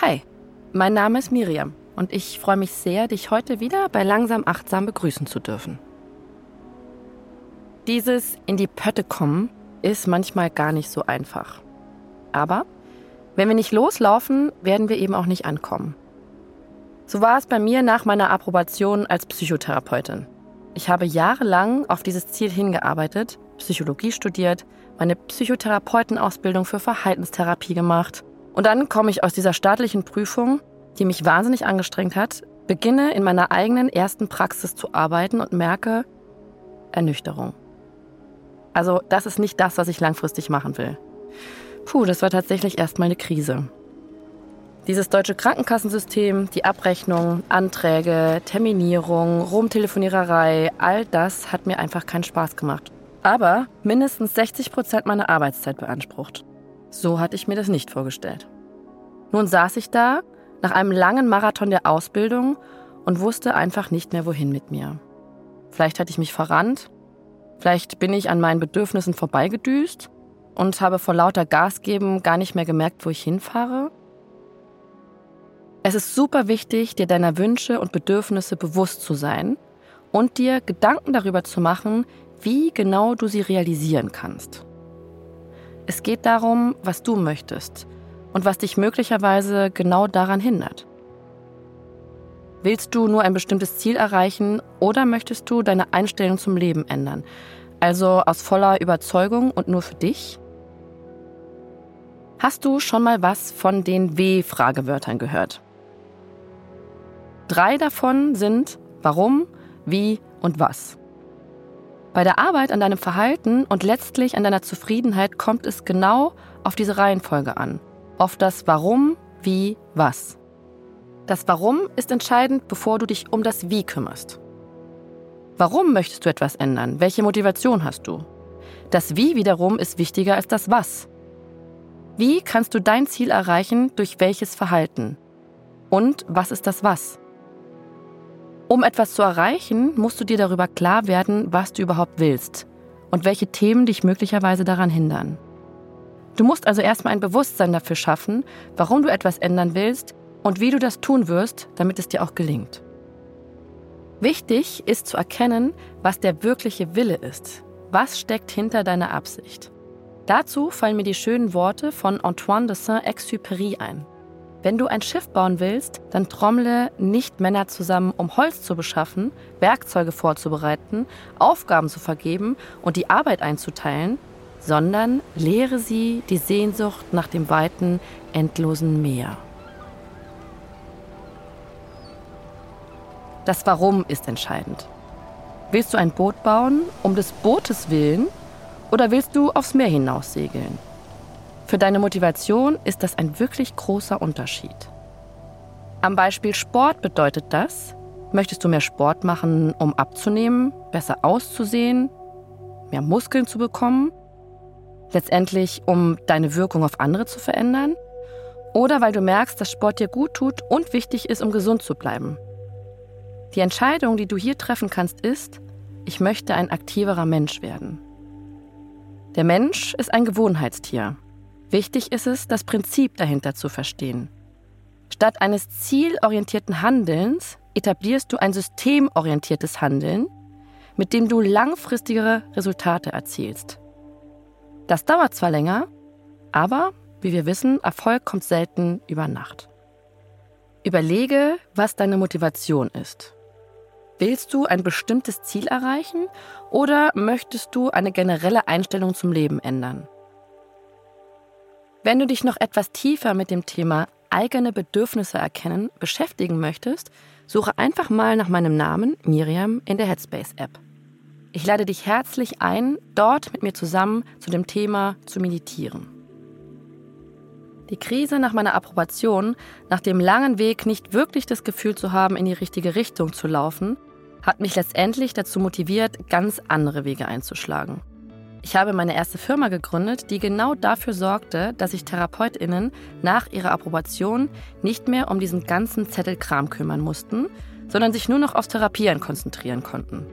Hi, mein Name ist Miriam und ich freue mich sehr, dich heute wieder bei Langsam Achtsam begrüßen zu dürfen. Dieses in die Pötte kommen ist manchmal gar nicht so einfach. Aber wenn wir nicht loslaufen, werden wir eben auch nicht ankommen. So war es bei mir nach meiner Approbation als Psychotherapeutin. Ich habe jahrelang auf dieses Ziel hingearbeitet, Psychologie studiert, meine Psychotherapeutenausbildung für Verhaltenstherapie gemacht. Und dann komme ich aus dieser staatlichen Prüfung, die mich wahnsinnig angestrengt hat, beginne in meiner eigenen ersten Praxis zu arbeiten und merke Ernüchterung. Also das ist nicht das, was ich langfristig machen will. Puh, das war tatsächlich erstmal eine Krise. Dieses deutsche Krankenkassensystem, die Abrechnung, Anträge, Terminierung, Rumtelefoniererei, all das hat mir einfach keinen Spaß gemacht. Aber mindestens 60 Prozent meiner Arbeitszeit beansprucht. So hatte ich mir das nicht vorgestellt. Nun saß ich da, nach einem langen Marathon der Ausbildung und wusste einfach nicht mehr, wohin mit mir. Vielleicht hatte ich mich verrannt, vielleicht bin ich an meinen Bedürfnissen vorbeigedüst und habe vor lauter Gas geben gar nicht mehr gemerkt, wo ich hinfahre. Es ist super wichtig, dir deiner Wünsche und Bedürfnisse bewusst zu sein und dir Gedanken darüber zu machen, wie genau du sie realisieren kannst. Es geht darum, was du möchtest und was dich möglicherweise genau daran hindert. Willst du nur ein bestimmtes Ziel erreichen oder möchtest du deine Einstellung zum Leben ändern? Also aus voller Überzeugung und nur für dich? Hast du schon mal was von den W-Fragewörtern gehört? Drei davon sind warum, wie und was. Bei der Arbeit an deinem Verhalten und letztlich an deiner Zufriedenheit kommt es genau auf diese Reihenfolge an. Auf das Warum, wie, was. Das Warum ist entscheidend, bevor du dich um das Wie kümmerst. Warum möchtest du etwas ändern? Welche Motivation hast du? Das Wie wiederum ist wichtiger als das Was. Wie kannst du dein Ziel erreichen, durch welches Verhalten? Und was ist das Was? Um etwas zu erreichen, musst du dir darüber klar werden, was du überhaupt willst und welche Themen dich möglicherweise daran hindern. Du musst also erstmal ein Bewusstsein dafür schaffen, warum du etwas ändern willst und wie du das tun wirst, damit es dir auch gelingt. Wichtig ist zu erkennen, was der wirkliche Wille ist. Was steckt hinter deiner Absicht? Dazu fallen mir die schönen Worte von Antoine de Saint-Exupéry ein. Wenn du ein Schiff bauen willst, dann trommle nicht Männer zusammen, um Holz zu beschaffen, Werkzeuge vorzubereiten, Aufgaben zu vergeben und die Arbeit einzuteilen, sondern lehre sie die Sehnsucht nach dem weiten, endlosen Meer. Das Warum ist entscheidend. Willst du ein Boot bauen, um des Bootes willen, oder willst du aufs Meer hinaus segeln? Für deine Motivation ist das ein wirklich großer Unterschied. Am Beispiel Sport bedeutet das, möchtest du mehr Sport machen, um abzunehmen, besser auszusehen, mehr Muskeln zu bekommen, letztendlich um deine Wirkung auf andere zu verändern, oder weil du merkst, dass Sport dir gut tut und wichtig ist, um gesund zu bleiben. Die Entscheidung, die du hier treffen kannst, ist, ich möchte ein aktiverer Mensch werden. Der Mensch ist ein Gewohnheitstier. Wichtig ist es, das Prinzip dahinter zu verstehen. Statt eines zielorientierten Handelns etablierst du ein systemorientiertes Handeln, mit dem du langfristigere Resultate erzielst. Das dauert zwar länger, aber, wie wir wissen, Erfolg kommt selten über Nacht. Überlege, was deine Motivation ist. Willst du ein bestimmtes Ziel erreichen oder möchtest du eine generelle Einstellung zum Leben ändern? Wenn du dich noch etwas tiefer mit dem Thema eigene Bedürfnisse erkennen beschäftigen möchtest, suche einfach mal nach meinem Namen Miriam in der Headspace-App. Ich lade dich herzlich ein, dort mit mir zusammen zu dem Thema zu meditieren. Die Krise nach meiner Approbation, nach dem langen Weg nicht wirklich das Gefühl zu haben, in die richtige Richtung zu laufen, hat mich letztendlich dazu motiviert, ganz andere Wege einzuschlagen. Ich habe meine erste Firma gegründet, die genau dafür sorgte, dass sich Therapeutinnen nach ihrer Approbation nicht mehr um diesen ganzen Zettelkram kümmern mussten, sondern sich nur noch aufs Therapieren konzentrieren konnten.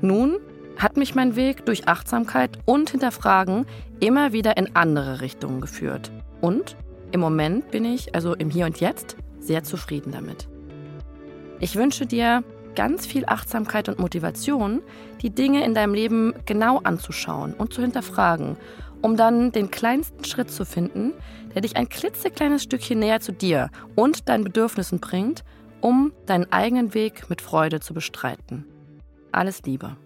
Nun hat mich mein Weg durch Achtsamkeit und Hinterfragen immer wieder in andere Richtungen geführt. Und im Moment bin ich, also im Hier und Jetzt, sehr zufrieden damit. Ich wünsche dir ganz viel Achtsamkeit und Motivation, die Dinge in deinem Leben genau anzuschauen und zu hinterfragen, um dann den kleinsten Schritt zu finden, der dich ein klitzekleines Stückchen näher zu dir und deinen Bedürfnissen bringt, um deinen eigenen Weg mit Freude zu bestreiten. Alles Liebe.